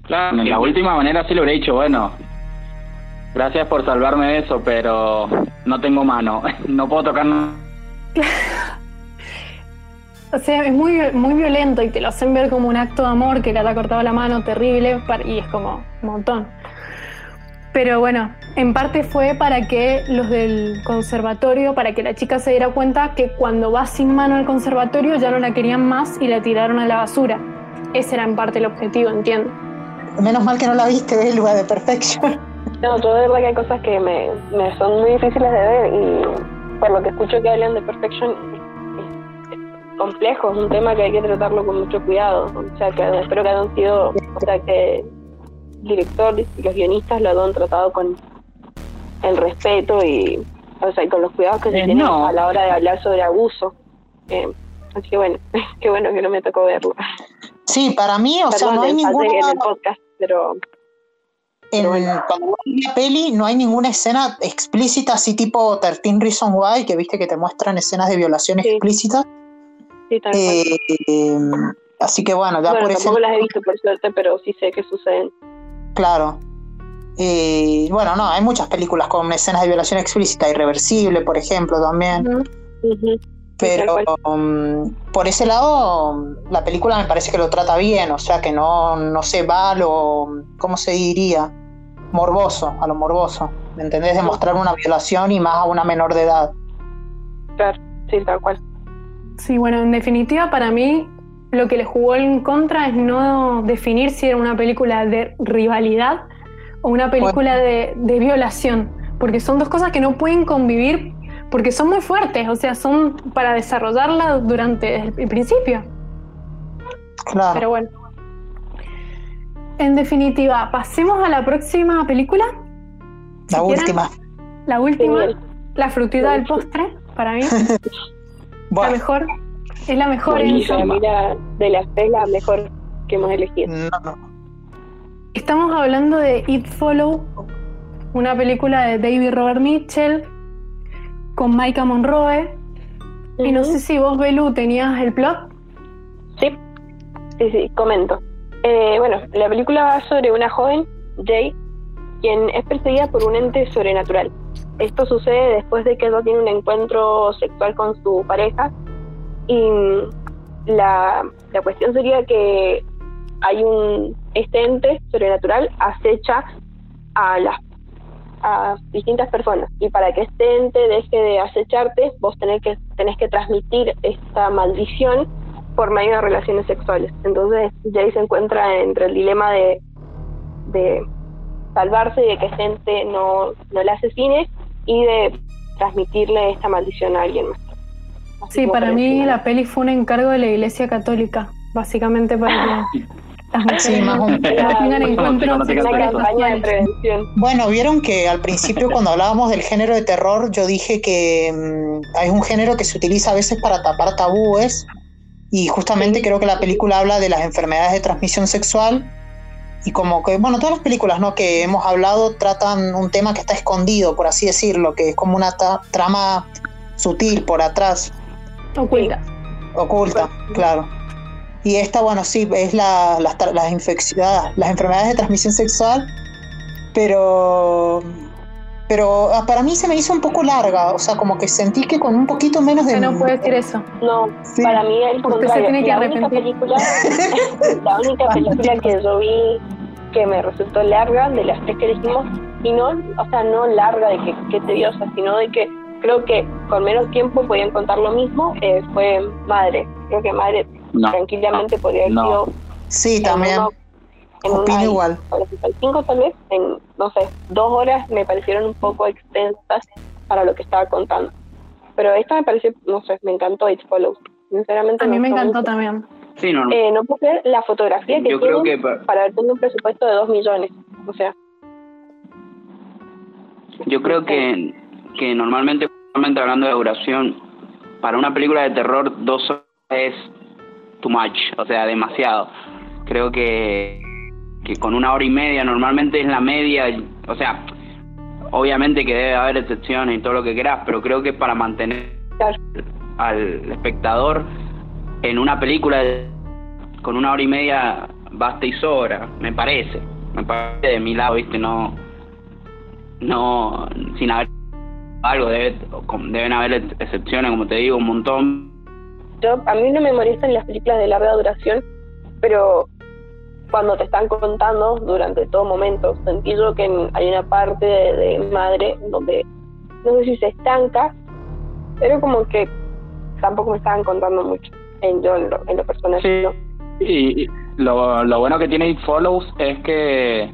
Claro, en la última manera sí lo hubiera dicho, bueno, gracias por salvarme de eso, pero no tengo mano, *laughs* no puedo tocar nada. *laughs* O sea, es muy, muy violento y te lo hacen ver como un acto de amor que le ha cortado la mano terrible par- y es como un montón. Pero bueno, en parte fue para que los del conservatorio, para que la chica se diera cuenta que cuando va sin mano al conservatorio ya no la querían más y la tiraron a la basura. Ese era en parte el objetivo, entiendo. Menos mal que no la viste, Belva, de Perfection. *laughs* No, yo de verdad que hay cosas que me, me son muy difíciles de ver y por lo que escucho que hablan de Perfection es, complejo, es un tema que hay que tratarlo con mucho cuidado. O sea, que espero que hayan sido, o sea, que el director y los guionistas lo hayan tratado con el respeto y, o sea, y con los cuidados que se Eh, tienen no. a la hora de hablar sobre abuso. Eh, así que bueno, *laughs* qué bueno que no me tocó verlo. Sí, para mí, o sea, no hay ninguna. en el podcast, pero en- cuando ves la peli no hay ninguna escena explícita así tipo 13 Reasons Why, que viste que te muestran escenas de violación Sí. explícitas. sí, tal. Eh, eh, así que bueno, ya bueno, por ese tampoco las he visto por suerte, pero sí sé que suceden. Claro. Eh, bueno, no, hay muchas películas con escenas de violación explícita, irreversible, por ejemplo, también. Pero um, por ese lado, la película me parece que lo trata bien, o sea que no, no se va a lo, ¿cómo se diría? Morboso, a lo morboso. ¿Me entendés? De mostrar una violación y más a una menor de edad. Claro, sí, tal cual. Sí, bueno, en definitiva, para mí lo que le jugó en contra es no definir si era una película de rivalidad o una película de, de violación, porque son dos cosas que no pueden convivir porque son muy fuertes, o sea, son para desarrollarla durante el, el principio. Claro. Pero bueno. En definitiva, pasemos a la próxima película. la si quieren, última. La última, la frutita del postre, para mí. *laughs* La Bueno, mejor. Es la mejor en. Para mí la- de las tres la mejor que hemos elegido. no, no. Estamos hablando de It Follow, una película de David Robert Mitchell con Maika Monroe. Y no sé si vos, Belu, tenías el plot. Sí, sí, sí, comento. Eh, bueno, la película va sobre una joven, Jay, quien es perseguida por un ente sobrenatural. Esto sucede después de que ella tiene un encuentro sexual con su pareja y la, la cuestión sería que hay un este ente sobrenatural acecha a las a distintas personas y para que este ente deje de acecharte vos tenés que tenés que transmitir esta maldición por medio de relaciones sexuales. Entonces Jay se encuentra entre el dilema de, de salvarse y de que gente no, no la asesine y de transmitirle esta maldición a alguien más. Así Sí, para mí la peli fue un encargo de la Iglesia Católica, básicamente para *laughs* que Sí, más o menos. *laughs* tengan campaña de prevención. Bueno, vieron que al principio *laughs* cuando hablábamos del género de terror, yo dije que mm, hay un género que se utiliza a veces para tapar tabúes y justamente Sí. creo que la película habla de las enfermedades de transmisión sexual y como que, bueno, todas las películas ¿no? que hemos hablado tratan un tema que está escondido, por así decirlo, que es como una trama sutil por atrás, Oculta. oculta, claro. Y esta, bueno, sí, es la, las, las, infecciones, las enfermedades de transmisión sexual, pero, pero ah, para mí se me hizo un poco larga, o sea, como que sentí que con un poquito menos de... Usted no puede decir eso. No, Sí. para mí el Usted se tiene que la única película, *laughs* la única película que yo vi que me resultó larga de las tres que dijimos, y no, o sea, no larga de que, que tediosa, sino de que creo que con menos tiempo podían contar lo mismo, eh, fue Madre. Creo que Madre No. tranquilamente podría haber No. sido Sí, en también, uno- en una opino igual. 45 tal vez, en, no sé, dos horas me parecieron un poco extensas para lo que estaba contando. Pero esta me pareció, no sé, me encantó It Follows. Sinceramente A mí me gustó encantó mucho. también. Sí, no, Eh, no puedo creer la fotografía que yo creo que pa- para haber tenido un presupuesto de 2 millones. O sea, yo creo que, que normalmente, normalmente hablando de duración, para una película de terror dos horas es too much, o sea, demasiado. Creo que, que con una hora y media normalmente es la media, o sea, obviamente que debe haber excepciones y todo lo que quieras, pero creo que para mantener al espectador en una película con una hora y media basta y sobra, me parece. Me parece de mi lado, ¿viste? No, no, sin haber algo, debe, deben haber ex- excepciones, como te digo, un montón, yo a mí no me molestan las películas de larga duración, pero cuando te están contando durante todo momento, sentí yo que hay una parte de, madre donde no sé si se estanca, pero como que tampoco me estaban contando mucho en yo en lo, personal. Sí. Y, lo, lo bueno que tiene It Follows es que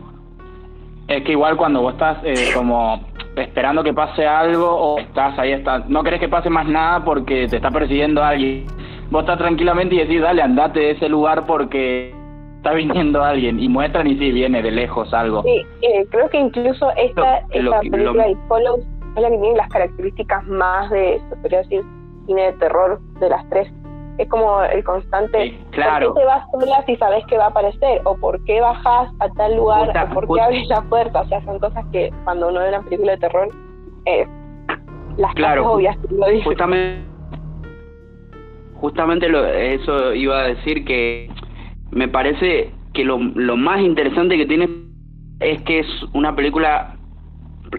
es que igual cuando vos estás eh, como esperando que pase algo o estás ahí, estás, no querés que pase más nada porque te está persiguiendo alguien. Vos estás tranquilamente y decís, dale, andate de ese lugar porque está viniendo alguien y muestran y sí, viene de lejos algo. Sí, eh, creo que incluso esta, esta película de Follow es la que tiene las características más de, se podría decir, cine de terror de las tres es como el constante claro. ¿por qué te vas sola si sabes que va a aparecer? o por qué bajas a tal lugar o por qué abres la puerta o sea son cosas que cuando uno ve una película de terror eh, las claro, cosas obvias lo dice. justamente justamente lo, eso iba a decir que me parece que lo, lo más interesante que tiene es que es una película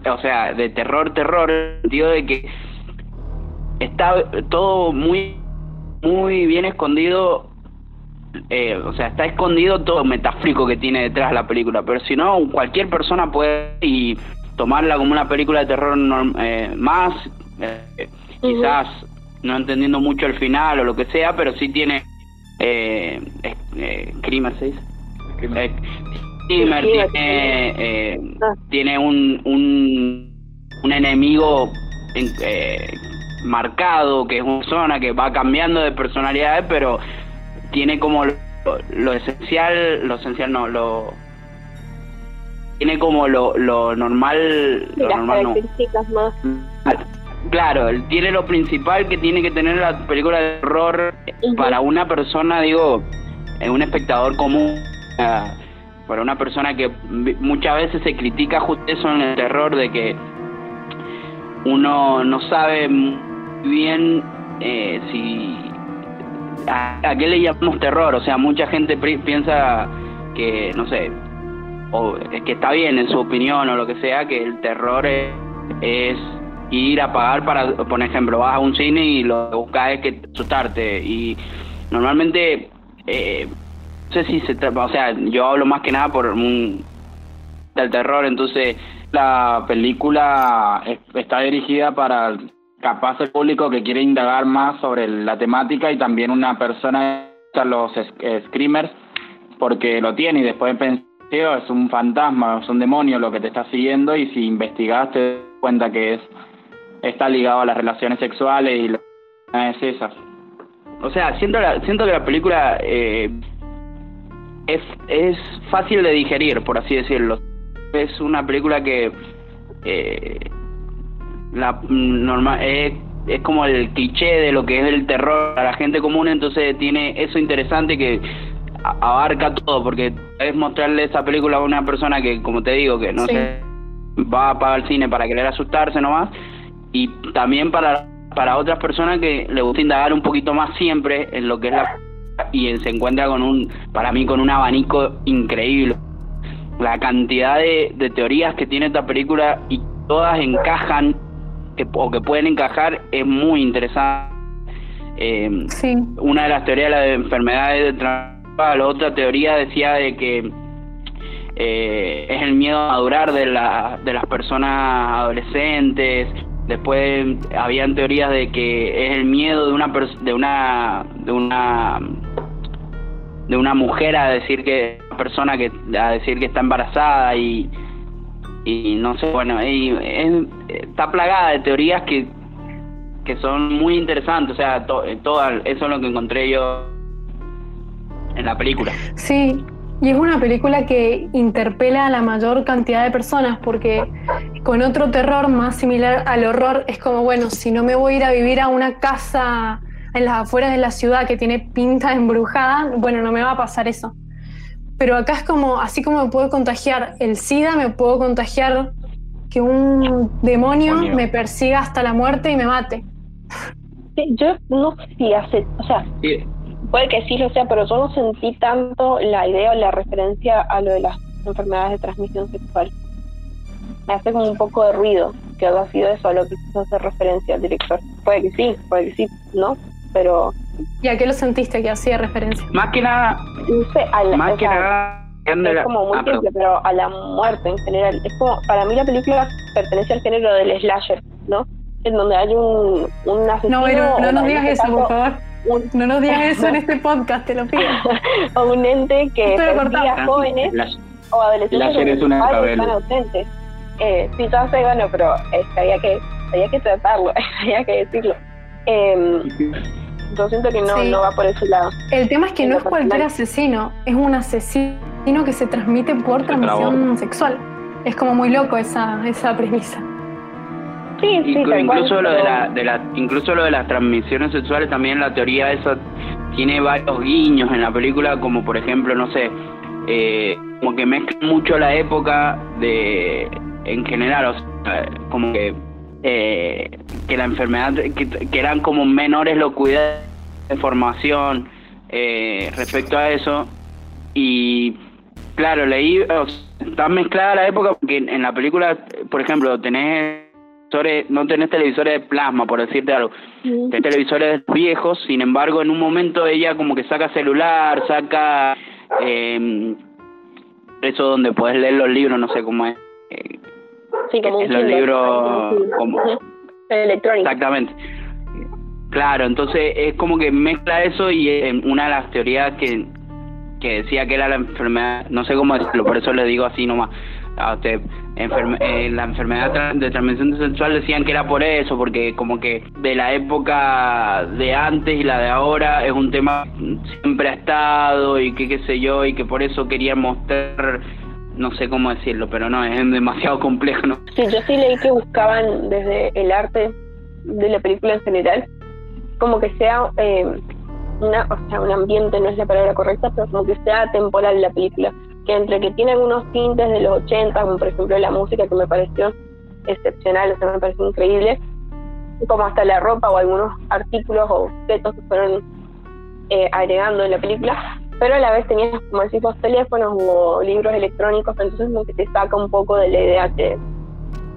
o sea de terror terror en el sentido de que está todo muy muy bien escondido, eh, o sea, está escondido todo el metafórico que tiene detrás la película, pero si no, cualquier persona puede y tomarla como una película de terror eh, más, eh, quizás no entendiendo mucho el final o lo que sea, pero sí tiene eh, eh, crimen, ¿se dice? tiene, ah. tiene un, un, un enemigo en, marcado, que es una zona que va cambiando de personalidades, pero tiene como lo, esencial, lo esencial no, lo tiene como lo, lo normal, lo normal más. Claro, tiene lo principal que tiene que tener la película de terror para una persona, digo, un espectador común, para una persona que muchas veces se critica justo eso en el terror de que uno no sabe bien eh, si a, qué le llamamos terror, o sea, mucha gente piensa que, no sé, o es que está bien en su opinión o lo que sea, que el terror es, ir a pagar para, por ejemplo, vas a un cine y lo que buscas es que asustarte. Y normalmente, eh, no sé si se o sea, yo hablo más que nada por un del terror, entonces la película está dirigida para capaz el público que quiere indagar más sobre la temática y también una persona los screamers porque lo tiene y después pensé es un fantasma, es un demonio lo que te está siguiendo y si investigas te das cuenta que es está ligado a las relaciones sexuales y es esas. O sea, siento, siento que la película eh, es, es fácil de digerir, por así decirlo. Es una película que eh, la normal es, es como el cliché de lo que es el terror a la gente común, entonces tiene eso interesante que abarca todo, porque es mostrarle esa película a una persona que, como te digo, que no se va a pagar el cine para querer asustarse nomás, y también para, para otras personas que le gusta indagar un poquito más siempre en lo que es la y se encuentra con un, para mí, con un abanico increíble. La cantidad de, de teorías que tiene esta película y todas encajan que, o que pueden encajar es muy interesante. Eh, Una de las teorías de las enfermedades de la otra teoría decía de que eh, es el miedo a madurar de, la, de las personas adolescentes. Después habían teorías de que es el miedo de una de una de una de una mujer a decir que persona que a decir que está embarazada y y no sé, bueno, y, está plagada de teorías que, que son muy interesantes, o sea, to, eh, eso es lo que encontré yo en la película. Sí, y es una película que interpela a la mayor cantidad de personas porque con otro terror más similar al horror es como, bueno, si no me voy a ir a vivir a una casa en las afueras de la ciudad que tiene pinta embrujada, bueno, no me va a pasar eso. Pero acá es como, así como me puedo contagiar el SIDA, me puedo contagiar que un demonio, me persiga hasta la muerte y me mate. yo no sé si hace, o sea, puede que sí lo sea, pero yo no sentí tanto la idea o la referencia a lo de las enfermedades de transmisión sexual. Me hace como un poco de ruido que ha sido eso a lo que quiso hacer referencia al director. Puede que sí, puede que sí, ¿no? Pero ¿Y a qué lo sentiste que hacía referencia? Más que nada, No sé, a la- más o que sea, nada. de es como muy ah, simple, pero a la muerte en general. Es como, para mí la película pertenece al género del slasher, ¿no? En donde hay un, un asesino. No, Vero, no nos digas eso, por favor. un- No nos digas *laughs* eso en este podcast, te lo pido. *laughs* o un ente que Pero persigue Ah, jóvenes la- o adolescentes Slasher es que una padres están ausentes. Eh, sí, sé, bueno, pero eh, había, que, había que tratarlo, *laughs* había que decirlo. Eh, yo siento que no, Sí. no va por ese lado. El tema es que no es cualquier asesino, es un asesino que se transmite por Se trabó. transmisión sexual. Es como muy loco esa, esa premisa. Sí, sí, Inclu- incluso lo de la, de la incluso lo de las transmisiones sexuales también la teoría esa tiene varios guiños en la película como por ejemplo no sé eh, como que mezcla mucho la época de en general o sea, como que eh, que la enfermedad que, que eran como menores cuidados de formación eh, respecto a eso y claro leí o sea, está mezclada la época porque en en la película por ejemplo tenés televisores, no tenés televisores de plasma, por decirte algo. Tenés televisores viejos, sin embargo, en un momento ella como que saca celular, saca eh, eso donde podés leer los libros, no sé cómo es. eh, Sí, como un los Kindle, libros como- Ujú. Electrónico. Exactamente. Claro, entonces es como que mezcla eso y eh, una de las teorías que, que decía que era la enfermedad, no sé cómo decirlo, por eso le digo así nomás a usted, enferme- eh, la enfermedad de transmisión sexual decían que era por eso, porque como que de la época de antes y la de ahora es un tema que siempre ha estado y que qué sé yo, y que por eso querían mostrar, no sé cómo decirlo, pero no, es demasiado complejo. Sí, yo sí leí que buscaban desde el arte de la película en general, como que sea eh, una, o sea, un ambiente no es la palabra correcta, pero como que sea temporal la película, que entre que tiene algunos tintes de los 80, como por ejemplo la música que me pareció excepcional, o sea, me pareció increíble, como hasta la ropa o algunos artículos o objetos que fueron eh, agregando en la película, pero a la vez tenías, como decimos, teléfonos o libros electrónicos, entonces como que te saca un poco de la idea que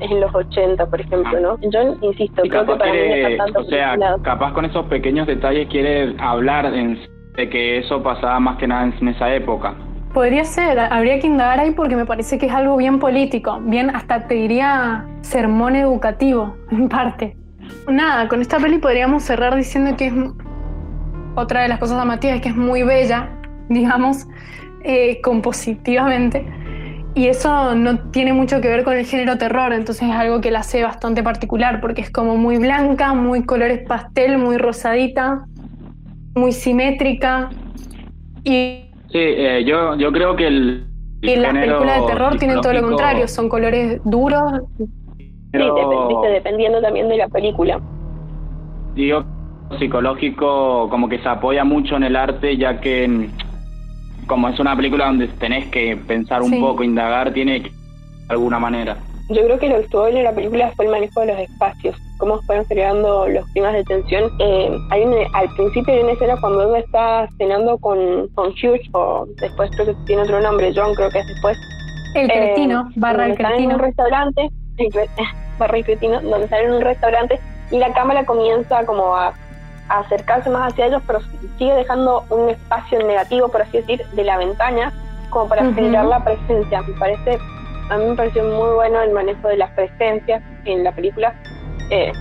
es en los 80, por ejemplo, ¿no? Yo insisto, Y creo que capaz para mí quiere, tanto o sea, lado. capaz con esos pequeños detalles quiere hablar en- de que eso pasaba más que nada en, en esa época. Podría ser, habría que indagar ahí porque me parece que es algo bien político, bien hasta te diría sermón educativo, *laughs* en parte. Nada, con esta peli podríamos cerrar diciendo que es otra de las cosas llamativas es que es muy bella, *laughs* digamos, eh, compositivamente. Y eso no tiene mucho que ver con el género terror, entonces es algo que la hace bastante particular, porque es como muy blanca, muy colores pastel, muy rosadita, muy simétrica. Y Sí, eh, yo, yo creo que el, el y las películas de terror tienen todo lo contrario, son colores duros. Sí, pero dependiendo también de la película. digo psicológico como que se apoya mucho en el arte ya que como es una película donde tenés que pensar un Sí. poco, indagar, tiene que de alguna manera. Yo creo que lo que estuvo bien en la película fue el manejo de los espacios, cómo fueron creando los climas de tensión. Eh, hay un- al principio hay una escena cuando Emma está cenando con, con Hugh, o después creo que tiene otro nombre, John creo que es después. El Eh, cretino, barra el están en cretino. un restaurante, *laughs* barra el cretino, donde están en un restaurante y la cámara comienza como a, a acercarse más hacia ellos, pero sigue dejando un espacio negativo, por así decir, de la ventana, como para Ujú. generar la presencia. Me parece, a mí me pareció muy bueno el manejo de las presencias en la película, eh,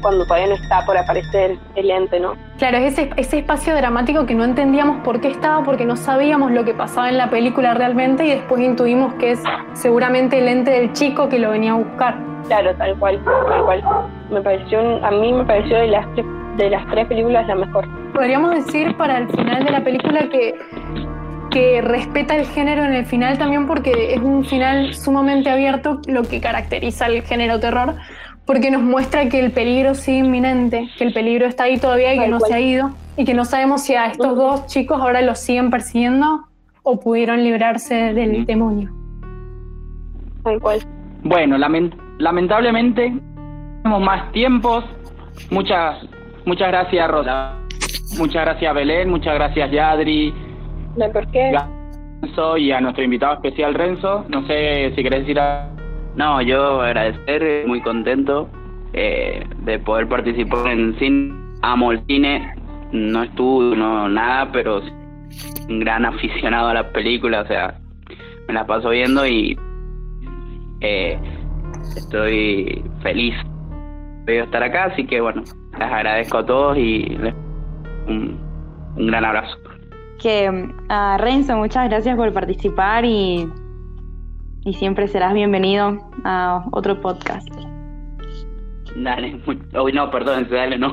cuando todavía no está por aparecer el ente, ¿no? Claro, es ese, ese espacio dramático que no entendíamos por qué estaba, porque no sabíamos lo que pasaba en la película realmente y después intuimos que es seguramente el ente del chico que lo venía a buscar. Claro, tal cual, tal cual. Me pareció, a mí me pareció de las de las tres películas la mejor. Podríamos decir para el final de la película que, que respeta el género en el final también porque es un final sumamente abierto, lo que caracteriza el género terror, porque nos muestra que el peligro sigue inminente, que el peligro está ahí todavía y que no cual. se ha ido, y que no sabemos si a estos dos chicos ahora los siguen persiguiendo o pudieron librarse del demonio. Tal cual. Bueno, lamen- lamentablemente tenemos más tiempos. Muchas muchas gracias Rosa. Muchas gracias Belén, muchas gracias Yadri, No hay por qué. Renzo y a nuestro invitado especial Renzo. No sé si querés decir a... No, yo agradecer, eh, muy contento eh, de poder participar en cine. Amo el cine, no estudio, no nada, pero un gran aficionado a las películas, o sea, me la paso viendo y eh, estoy feliz de estar acá, así que bueno, les agradezco a todos y les un, un gran abrazo. Que a Renzo, muchas gracias por participar y, y siempre serás bienvenido a otro podcast. Dale, muy, oh, no, perdón, dale, no. *laughs*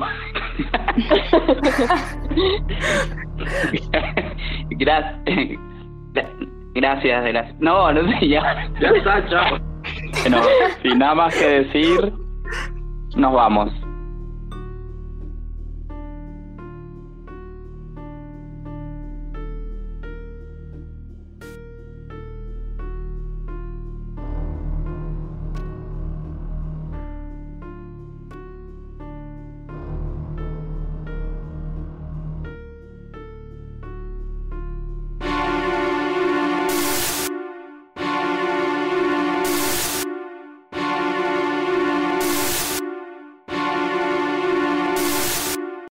gracias, gracias, gracias. No, no sé, ya, ya está, chao. Bueno, sin nada más que decir, nos vamos.